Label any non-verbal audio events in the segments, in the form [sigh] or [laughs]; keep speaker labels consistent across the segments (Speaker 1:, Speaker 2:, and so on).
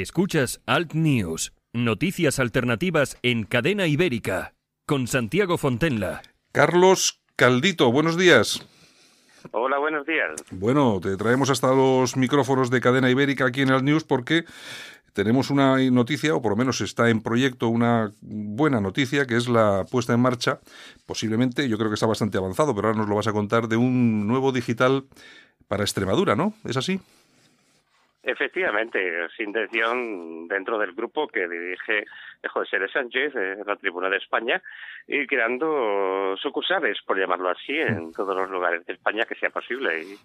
Speaker 1: Escuchas Alt News, noticias alternativas en cadena ibérica, con Santiago Fontenla.
Speaker 2: Carlos Caldito, buenos días.
Speaker 3: Hola, buenos días.
Speaker 2: Bueno, te traemos hasta los micrófonos de cadena ibérica aquí en Alt News porque tenemos una noticia, o por lo menos está en proyecto una buena noticia, que es la puesta en marcha, posiblemente, yo creo que está bastante avanzado, pero ahora nos lo vas a contar, de un nuevo digital para Extremadura, ¿no? ¿Es así?
Speaker 3: Efectivamente, es intención dentro del grupo que dirige José de Sánchez, de la Tribuna de España, y creando sucursales, por llamarlo así, en todos los lugares de España que sea posible. Y,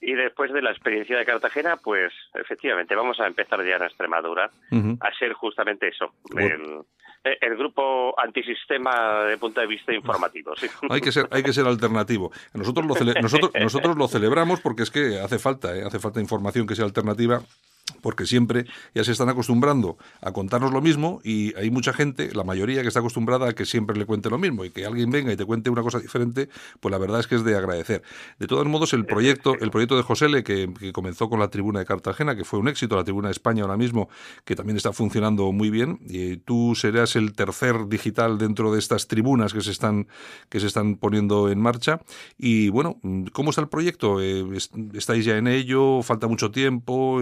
Speaker 3: y después de la experiencia de Cartagena, pues efectivamente vamos a empezar ya en Extremadura a ser justamente eso, el, grupo antisistema de punto de vista informativo. ¿sí? [laughs]
Speaker 2: Hay que ser, hay que ser alternativo. Nosotros lo, nosotros lo celebramos porque es que hace falta, ¿eh? hace falta información que sea alternativa porque siempre ya se están acostumbrando a contarnos lo mismo y hay mucha gente, la mayoría que está acostumbrada a que siempre le cuente lo mismo y que alguien venga y te cuente una cosa diferente, pues la verdad es que es de agradecer. De todos modos, el proyecto, el proyecto de José que, que comenzó con la tribuna de Cartagena, que fue un éxito, la tribuna de España ahora mismo, que también está funcionando muy bien, y tú serás el tercer digital dentro de estas tribunas que se están, que se están poniendo en marcha. Y bueno, ¿cómo está el proyecto? Eh, ¿Estáis ya en ello? ¿Falta mucho tiempo?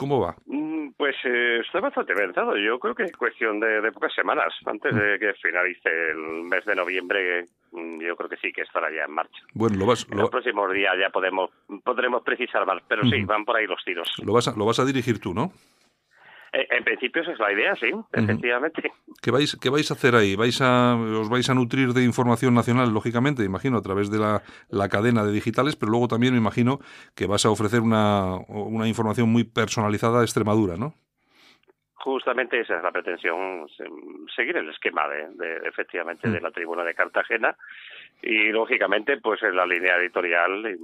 Speaker 2: ¿Cómo va?
Speaker 3: Mm, pues eh, estoy bastante avanzado. Yo creo que es cuestión de, pocas semanas. Antes de que finalice el mes de noviembre, mm, yo creo que sí que estará ya en marcha.
Speaker 2: Bueno, lo vas.
Speaker 3: En los próximos días ya podemos podremos precisar más, pero sí, van por ahí los tiros.
Speaker 2: Lo vas lo vas a dirigir tú, ¿no?
Speaker 3: Eh, en principio esa es la idea, sí, efectivamente.
Speaker 2: ¿Qué vais, ¿Qué vais a hacer ahí? ¿Vais a, ¿Os vais a nutrir de información nacional, lógicamente, imagino, a través de la, la cadena de digitales, pero luego también me imagino que vas a ofrecer una, una información muy personalizada a Extremadura, ¿no?
Speaker 3: Justamente esa es la pretensión, seguir el esquema de, efectivamente de la tribuna de Cartagena y lógicamente pues en la línea editorial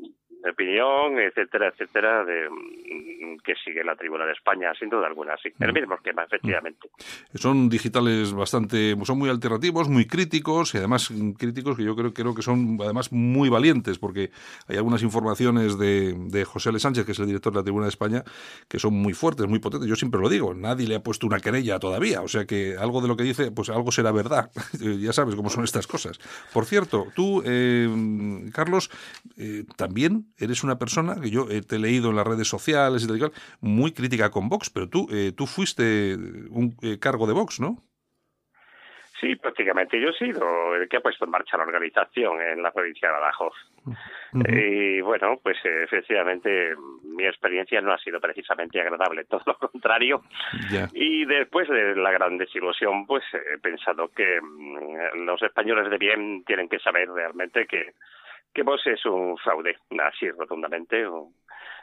Speaker 3: de opinión, etcétera, etcétera, de, mm, que sigue la tribuna de España, sin duda alguna, sí. El mm. mismo esquema, efectivamente.
Speaker 2: Mm. Son digitales bastante, son muy alternativos, muy críticos, y además críticos que yo creo, creo que son además muy valientes, porque hay algunas informaciones de, de José L. Sánchez, que es el director de la tribuna de España, que son muy fuertes, muy potentes. Yo siempre lo digo, nadie le ha puesto una querella todavía, o sea que algo de lo que dice, pues algo será verdad. [laughs] ya sabes cómo son estas cosas. Por cierto, tú, eh, Carlos, eh, también eres una persona que yo eh, te he leído en las redes sociales y tal, muy crítica con Vox, pero tú, eh, tú fuiste un eh, cargo de Vox, ¿no?
Speaker 3: Sí, prácticamente yo he sido el que ha puesto en marcha la organización en la provincia de Badajoz. Y bueno, pues efectivamente mi experiencia no ha sido precisamente agradable, [laughs] todo lo contrario. Y después de la gran desilusión, pues he pensado que mm, los españoles de bien tienen que saber realmente que que vos es un fraude, así rotundamente, o,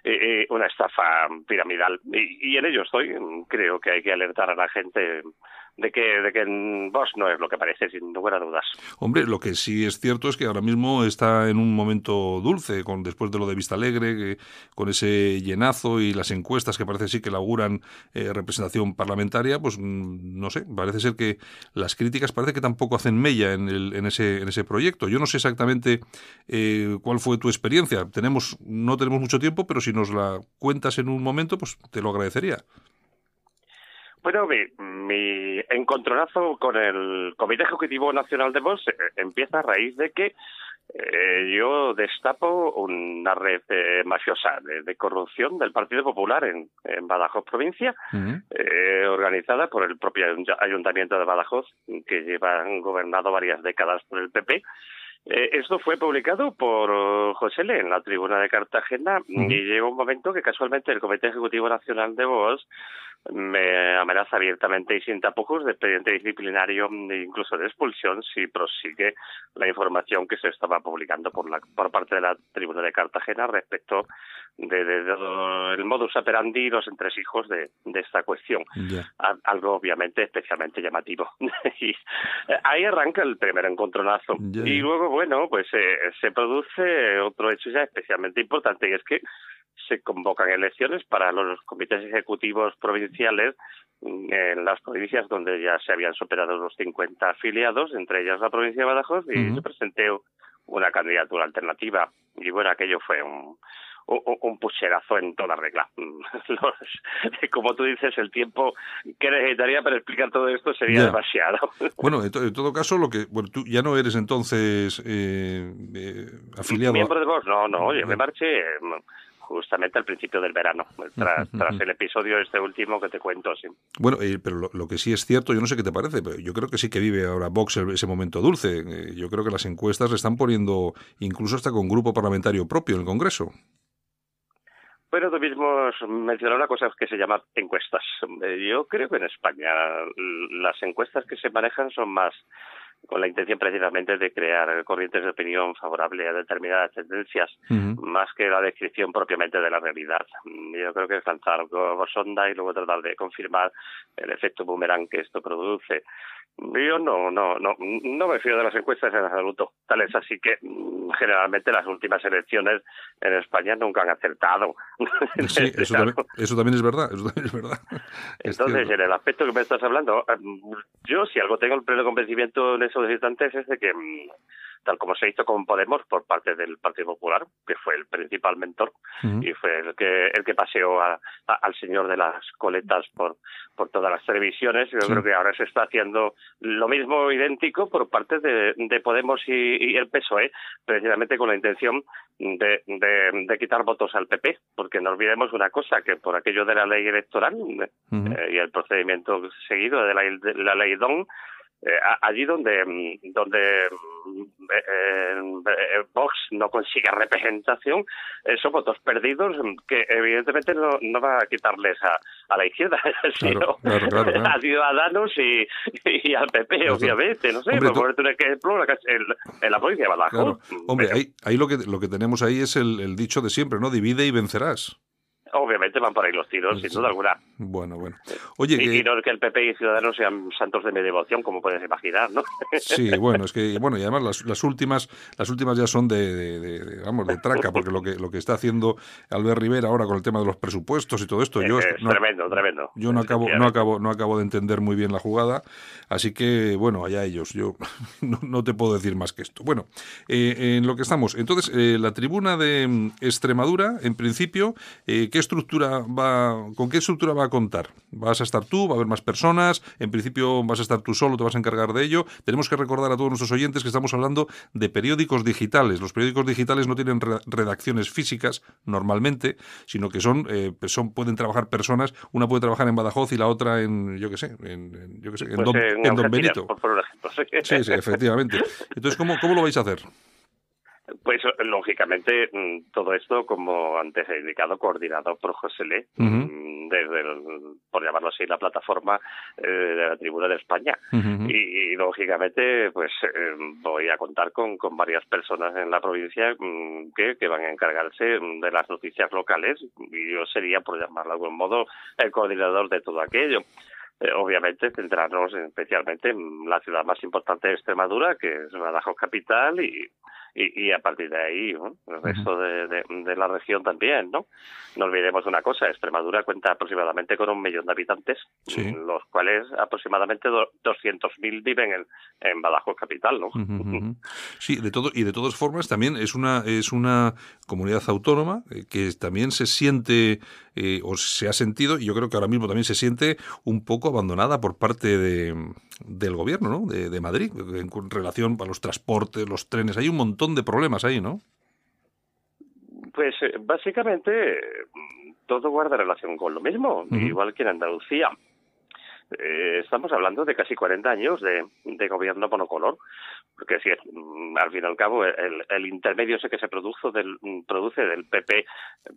Speaker 3: eh, eh, una estafa piramidal. Y, y en ello estoy. Creo que hay que alertar a la gente de que, de que vos no es lo que parece, sin lugar a dudas.
Speaker 2: Hombre, lo que sí es cierto es que ahora mismo está en un momento dulce, con después de lo de Vista Alegre, con ese llenazo y las encuestas que parece sí que auguran eh, representación parlamentaria, pues mm, no sé, parece ser que las críticas parece que tampoco hacen mella en, el, en, ese, en ese proyecto. Yo no sé exactamente eh, cuál fue tu experiencia. Tenemos, no tenemos mucho tiempo, pero si nos la cuentas en un momento, pues te lo agradecería.
Speaker 3: Bueno, mi, encontronazo con el Comité Ejecutivo Nacional de Vox eh, empieza a raíz de que eh, yo destapo una red eh, mafiosa de, corrupción del Partido Popular en, Badajoz provincia, organizada por el propio Ayuntamiento de Badajoz, que lleva gobernado varias décadas por el PP. esto fue publicado por José Le en la tribuna de Cartagena y llegó un momento que casualmente el Comité Ejecutivo Nacional de Vox me amenaza abiertamente y sin tapujos de expediente disciplinario e incluso de expulsión si prosigue la información que se estaba publicando por la por parte de la tribuna de Cartagena respecto de, de, el modus operandi y los entresijos de, de esta cuestión. Algo obviamente especialmente llamativo. [laughs] Y eh, ahí arranca el primer encontronazo. Y luego bueno pues eh, se produce otro hecho ya especialmente importante y es que se convocan elecciones para los comités ejecutivos provinciales en las provincias donde ya se habían superado los 50 afiliados, entre ellas la provincia de Badajoz, y yo presenté una candidatura alternativa. Y bueno, aquello fue un, un, pucherazo en toda regla. [laughs] como tú dices, el tiempo que necesitaría para explicar todo esto sería demasiado. [laughs]
Speaker 2: Bueno, en, todo caso, lo que bueno, tú ya no eres entonces eh, eh afiliado.
Speaker 3: Miembro de vos, no, no, yo me marché justamente al principio del verano, tras, el episodio este último que te cuento. Sí.
Speaker 2: Bueno, eh, pero lo, que sí es cierto, yo no sé qué te parece, pero yo creo que sí que vive ahora Vox ese momento dulce. Eh, yo creo que las encuestas le están poniendo incluso hasta con grupo parlamentario propio en el Congreso.
Speaker 3: Bueno, tú mismo mencionar una cosa que se llama encuestas. Eh, yo creo que en España las encuestas que se manejan son más con la intención precisamente de crear corrientes de opinión favorable a determinadas tendencias, más que la descripción propiamente de la realidad. Yo creo que es lanzar sonda y luego tratar de confirmar el efecto boomerang que esto produce. Yo no, no, no, no me fío de las encuestas en absoluto. Tal es así que mm, generalmente las últimas elecciones en España nunca han acertado. [laughs]
Speaker 2: Sí, eso, también, eso también, es verdad. Eso también es verdad.
Speaker 3: Entonces, en el aspecto que me estás hablando, mm, yo si algo tengo el pleno convencimiento en esos instantes es de que mm, tal como se hizo con Podemos por parte del Partido Popular, que fue el principal mentor y fue el que el que paseó al señor de las coletas por por todas las televisiones. Yo creo que ahora se está haciendo lo mismo idéntico por parte de, Podemos y, el PSOE, precisamente con la intención de, de, quitar votos al PP, porque no olvidemos una cosa, que por aquello de la ley electoral eh, y el procedimiento seguido de la, de la ley DON, eh, allí donde mm, donde mm, eh, eh, Vox no consigue representación son votos perdidos que evidentemente no, no va a quitarles a, a la izquierda [laughs] sino a Ciudadanos y, y al PP obviamente no sé Hombre, por ponerte un ejemplo en, la provincia de Badajoz
Speaker 2: Hombre, ahí, ahí lo que lo que tenemos ahí es el, el dicho de siempre no divide y vencerás
Speaker 3: obviamente van por ahí los tiros, sin duda alguna.
Speaker 2: Bueno, bueno.
Speaker 3: Oye, y, no es que el PP y Ciudadanos sean santos de mi devoción, como puedes imaginar, ¿no?
Speaker 2: Sí, bueno, es que, bueno, y además las, las últimas las últimas ya son de, vamos, de traca, porque lo que lo que está haciendo Albert Rivera ahora con el tema de los presupuestos y todo esto, yo...
Speaker 3: Es tremendo, tremendo.
Speaker 2: Yo no acabo, no, acabo, no acabo de entender muy bien la jugada, así que, bueno, allá ellos, yo [laughs] no, te puedo decir más que esto. Bueno, eh, en lo que estamos, entonces, eh, la tribuna de mm, Extremadura, en principio, eh, ¿qué estructura va, con qué estructura va a contar? ¿Vas a estar tú? ¿Va a haber más personas? En principio vas a estar tú solo, te vas a encargar de ello. Tenemos que recordar a todos nuestros oyentes que estamos hablando de periódicos digitales. Los periódicos digitales no tienen redacciones físicas normalmente, sino que son, eh, son pueden trabajar personas. Una puede trabajar en Badajoz y la otra en, yo qué sé, en, yo qué sé, en, pues Don, Benito. Sí, sí, efectivamente. Entonces, ¿cómo, ¿cómo lo vais a hacer?
Speaker 3: Pues lógicamente mm, todo esto, como antes he indicado, coordinado por José Le, mm, desde, por llamarlo así, la plataforma eh, de la Tribuna de España. y, lógicamente, pues eh, voy a contar con, con varias personas en la provincia mm, que, que van a encargarse de las noticias locales y yo sería, por llamarlo de algún modo, el coordinador de todo aquello. Eh, obviamente centrarnos especialmente en la ciudad más importante de Extremadura, que es Badajoz Capital, y, y, a partir de ahí el resto de, de, la región también, ¿no? No olvidemos una cosa, Extremadura cuenta aproximadamente con un millón de habitantes, los cuales aproximadamente 200.000 viven en, en Badajoz capital, ¿no? [laughs]
Speaker 2: Sí, de todo y de todas formas también es una es una comunidad autónoma eh, que también se siente eh, o se ha sentido y yo creo que ahora mismo también se siente un poco abandonada por parte de, del gobierno, ¿no? De, de Madrid en relación a los transportes, los trenes, hay un montón de problemas ahí, ¿no?
Speaker 3: Pues eh, básicamente todo guarda relación con lo mismo, igual que en Andalucía. Eh, estamos hablando de casi 40 años de, de gobierno monocolor, porque si mm, al fin y al cabo el, el, intermedio ese que se produjo del, produce del PP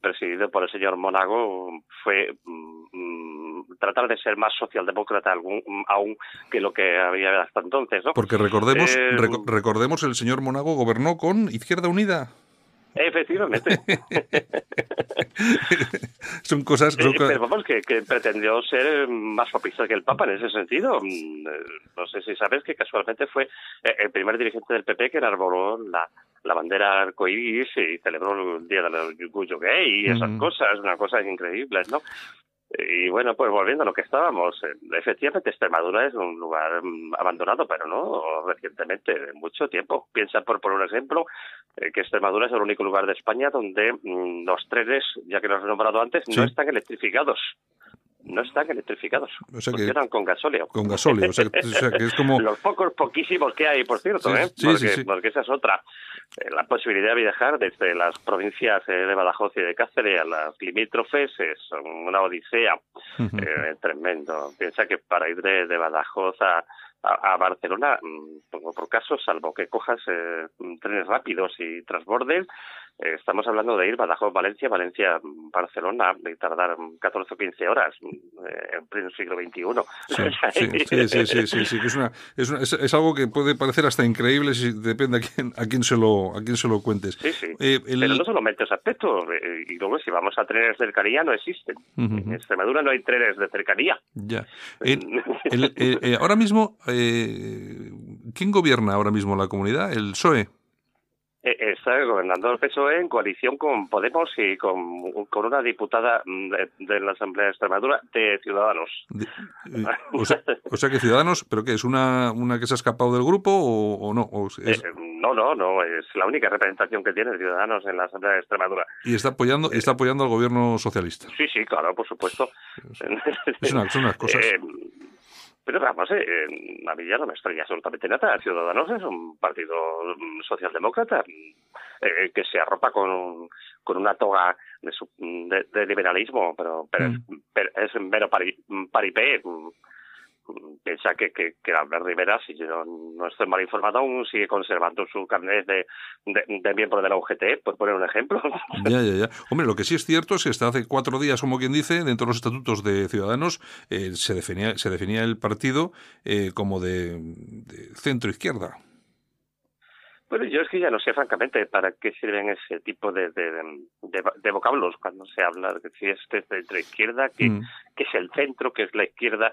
Speaker 3: presidido por el señor Monago fue mm, tratar de ser más socialdemócrata algún, aún que lo que había hasta entonces. ¿no?
Speaker 2: Porque recordemos, eh, recordemos el señor Monago gobernó con Izquierda Unida.
Speaker 3: Efectivamente. [laughs]
Speaker 2: son cosas.
Speaker 3: Son Pero vamos, que, pretendió ser más papista que el Papa en ese sentido. Mm, no sé si sabes que casualmente fue eh, el primer dirigente del PP que enarboló la, la bandera arcoíris y celebró el Día del Orgullo Gay y esas cosas, una cosa increíble, ¿no? Y bueno, pues volviendo a lo que estábamos, eh, efectivamente Extremadura es un lugar mm, abandonado, pero no recientemente, mucho tiempo. Piensa, por por un ejemplo, eh, que Extremadura es el único lugar de España donde mm, los trenes, ya que los he nombrado antes, no están electrificados no están electrificados. funcionan con gasóleo.
Speaker 2: Con gasóleo, o sea, que es como... [laughs]
Speaker 3: Los pocos, poquísimos que hay, por cierto, ¿eh? porque, porque, esa es otra. Eh, la posibilidad de viajar desde las provincias eh, de Badajoz y de Cáceres a las limítrofes es una odisea eh, tremendo. Piensa que para ir de, de Badajoz a, a, Barcelona, mm, por caso, salvo que cojas trenes rápidos y transbordes, estamos hablando de ir Badajoz-Valencia, Valencia-Barcelona, de tardar 14 o 15 horas eh, en pleno siglo XXI. [laughs]
Speaker 2: Sí, sí, sí, sí, es, algo que puede parecer hasta increíble si depende a quién, a quién, se, lo, a quién se lo cuentes.
Speaker 3: Sí, sí. Eh, Pero no solamente ese aspecto, y luego si vamos a trenes de cercanía no existen. En Extremadura no hay trenes de cercanía.
Speaker 2: Ya. ahora mismo, ¿quién gobierna ahora mismo la comunidad? ¿El PSOE?
Speaker 3: Eh, está gobernando el PSOE en coalición con Podemos y con, con una diputada de, la Asamblea de Extremadura de Ciudadanos.
Speaker 2: Eh, [laughs] o, sea, que Ciudadanos, ¿pero qué? ¿Es una, una que se ha escapado del grupo o, no?
Speaker 3: Eh, no, no, no, es la única representación que tiene Ciudadanos en la Asamblea de Extremadura.
Speaker 2: ¿Y está apoyando, está apoyando al gobierno socialista?
Speaker 3: Sí, sí, claro, por supuesto.
Speaker 2: Es una, son unas cosas...
Speaker 3: Pero vamos, eh, a mí ya no me extraña absolutamente nada. Ciudadanos es un partido socialdemócrata eh, que se arropa con, con una toga de, de, liberalismo, pero, pero, mm. es, pero mero paripé piensa que, que, que Albert Rivera, si yo no estoy mal informado, aún sigue conservando su carnet de, de, miembro de la UGT, por poner un ejemplo. [laughs]
Speaker 2: Ya, ya, ya. Hombre, lo que sí es cierto es que hasta hace cuatro días, como quien dice, dentro de los estatutos de Ciudadanos, eh, se, definía, se definía el partido eh, como de, centro-izquierda.
Speaker 3: Bueno, yo es que ya no sé francamente para qué sirven ese tipo de, de, vocablos cuando se habla de si es de centro-izquierda, que, mm. que es el centro, que es la izquierda.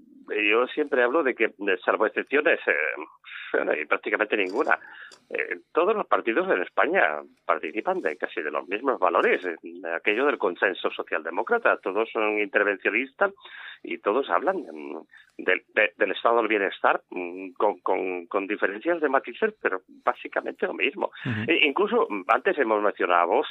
Speaker 3: yo siempre hablo de que, salvo excepciones, eh, [laughs] no hay prácticamente ninguna, eh, todos los partidos en España participan de casi de los mismos valores, de aquello del consenso socialdemócrata, todos son intervencionistas y todos hablan del, del estado del bienestar mm, con, con, con, diferencias de matices, pero básicamente lo mismo. e incluso antes hemos mencionado a vos,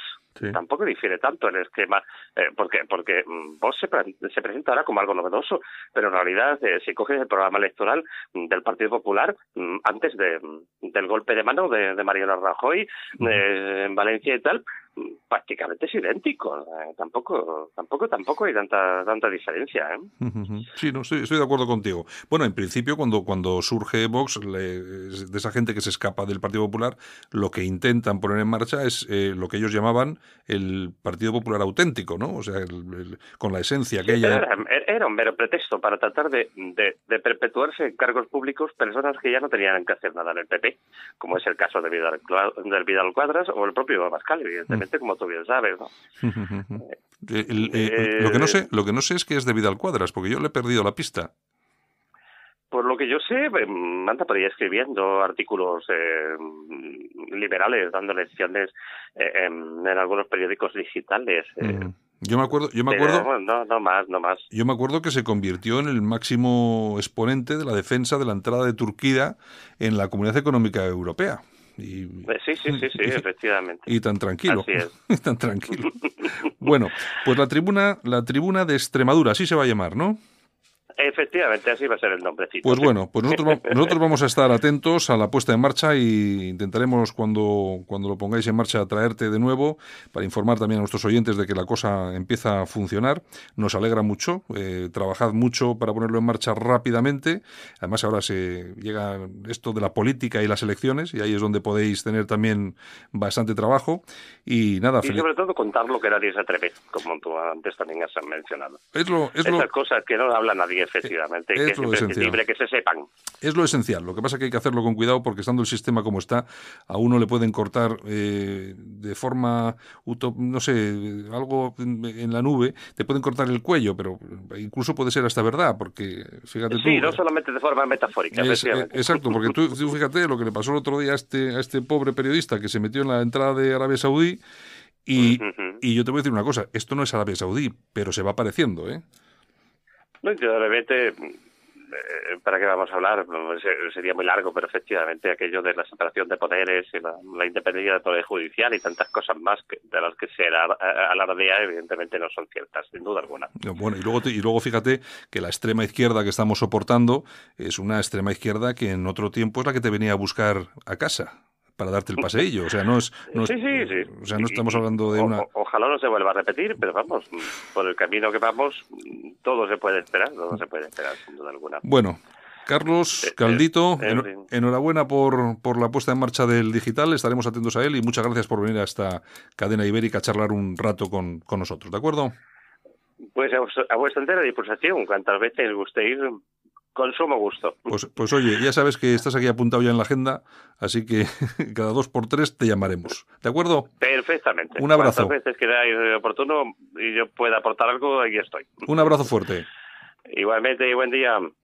Speaker 3: tampoco difiere tanto el esquema, eh, porque porque mm, vos se, se presenta ahora como algo novedoso, pero en realidad eh, si coges el programa electoral mm, del Partido Popular antes de, del golpe de mano de, de Mariano Rajoy eh, en Valencia y tal, prácticamente es idéntico. Tampoco, tampoco, tampoco hay tanta, tanta diferencia. ¿eh?
Speaker 2: Sí, no, estoy, de acuerdo contigo. Bueno, en principio, cuando, cuando surge Vox, de esa gente que se escapa del Partido Popular, lo que intentan poner en marcha es eh, lo que ellos llamaban el Partido Popular auténtico, ¿no? O sea, con la esencia que ella...
Speaker 3: Era, un mero pretexto para tratar de, de, perpetuarse en cargos públicos personas que ya no tenían que hacer nada en el PP, como es el caso de Vidal, del Vidal Cuadras o el propio Abascal, evidentemente como tú bien sabes. ¿no? [laughs]
Speaker 2: Eh, eh, lo, que no sé, lo que no sé es que es de Vidal Cuadras, porque yo le he perdido la pista.
Speaker 3: Por lo que yo sé, eh, Manta por escribiendo artículos liberales, dando lecciones en, algunos periódicos digitales.
Speaker 2: Yo me acuerdo, yo me acuerdo,
Speaker 3: no, no más, no más.
Speaker 2: Yo me acuerdo que se convirtió en el máximo exponente de la defensa de la entrada de Turquía en la Comunidad Económica Europea.
Speaker 3: Y, pues sí, sí, sí, sí, efectivamente.
Speaker 2: Y tan tranquilo. [laughs] tan tranquilo. bueno, pues la tribuna, la tribuna de Extremadura, así se va a llamar, ¿no?
Speaker 3: Efectivamente, así va a ser el nombrecito.
Speaker 2: Pues bueno, pues nosotros, [laughs] nosotros vamos a estar atentos a la puesta en marcha y intentaremos cuando, cuando lo pongáis en marcha traerte de nuevo para informar también a nuestros oyentes de que la cosa empieza a funcionar. Nos alegra mucho, eh, trabajad mucho para ponerlo en marcha rápidamente. Además ahora se llega esto de la política y las elecciones y ahí es donde podéis tener también bastante trabajo. Y nada,
Speaker 3: y sobre todo contar lo que nadie se atreve, como tú antes también has mencionado.
Speaker 2: Es lo, es
Speaker 3: Esas cosas que no habla nadie efectivamente, es que es imprescindible que se sepan.
Speaker 2: Es lo esencial. Lo que pasa es que hay que hacerlo con cuidado porque estando el sistema como está, a uno le pueden cortar eh, de forma, no sé, algo en la nube, te pueden cortar el cuello, pero incluso puede ser hasta verdad, porque fíjate
Speaker 3: sí, no solamente de forma metafórica.
Speaker 2: Eh, exacto, porque tú, fíjate lo que le pasó el otro día a este, a este pobre periodista que se metió en la entrada de Arabia Saudí Y, y yo te voy a decir una cosa, esto no es Arabia Saudí, pero se va apareciendo, ¿eh?
Speaker 3: No, indudablemente eh, ¿para qué vamos a hablar? Sería muy largo, pero efectivamente aquello de la separación de poderes y la, independencia del poder judicial y tantas cosas más de las que se alardea, evidentemente no son ciertas, sin duda alguna.
Speaker 2: Bueno, y luego, y luego fíjate que la extrema izquierda que estamos soportando es una extrema izquierda que en otro tiempo es la que te venía a buscar a casa para darte el paseillo. O sea, no es. No sí, sí, sí. O sea, no estamos hablando de una.
Speaker 3: ojalá no se vuelva a repetir, pero vamos, por el camino que vamos, todo se puede esperar, todo se puede esperar, sin duda alguna.
Speaker 2: Bueno. Carlos eh, eh, Caldito, enhorabuena por, por la puesta en marcha del digital, estaremos atentos a él y muchas gracias por venir a esta cadena ibérica a charlar un rato con, con nosotros, ¿de acuerdo?
Speaker 3: Pues a, vuestra entera disposición, cuantas veces gustéis, con sumo gusto.
Speaker 2: Pues, pues oye, ya sabes que estás aquí apuntado ya en la agenda, así que [laughs] cada dos por tres te llamaremos. ¿De acuerdo?
Speaker 3: Perfectamente.
Speaker 2: Un abrazo.
Speaker 3: Veces queráis oportuno y yo pueda aportar algo, ahí estoy.
Speaker 2: Un abrazo fuerte.
Speaker 3: Igualmente y buen día.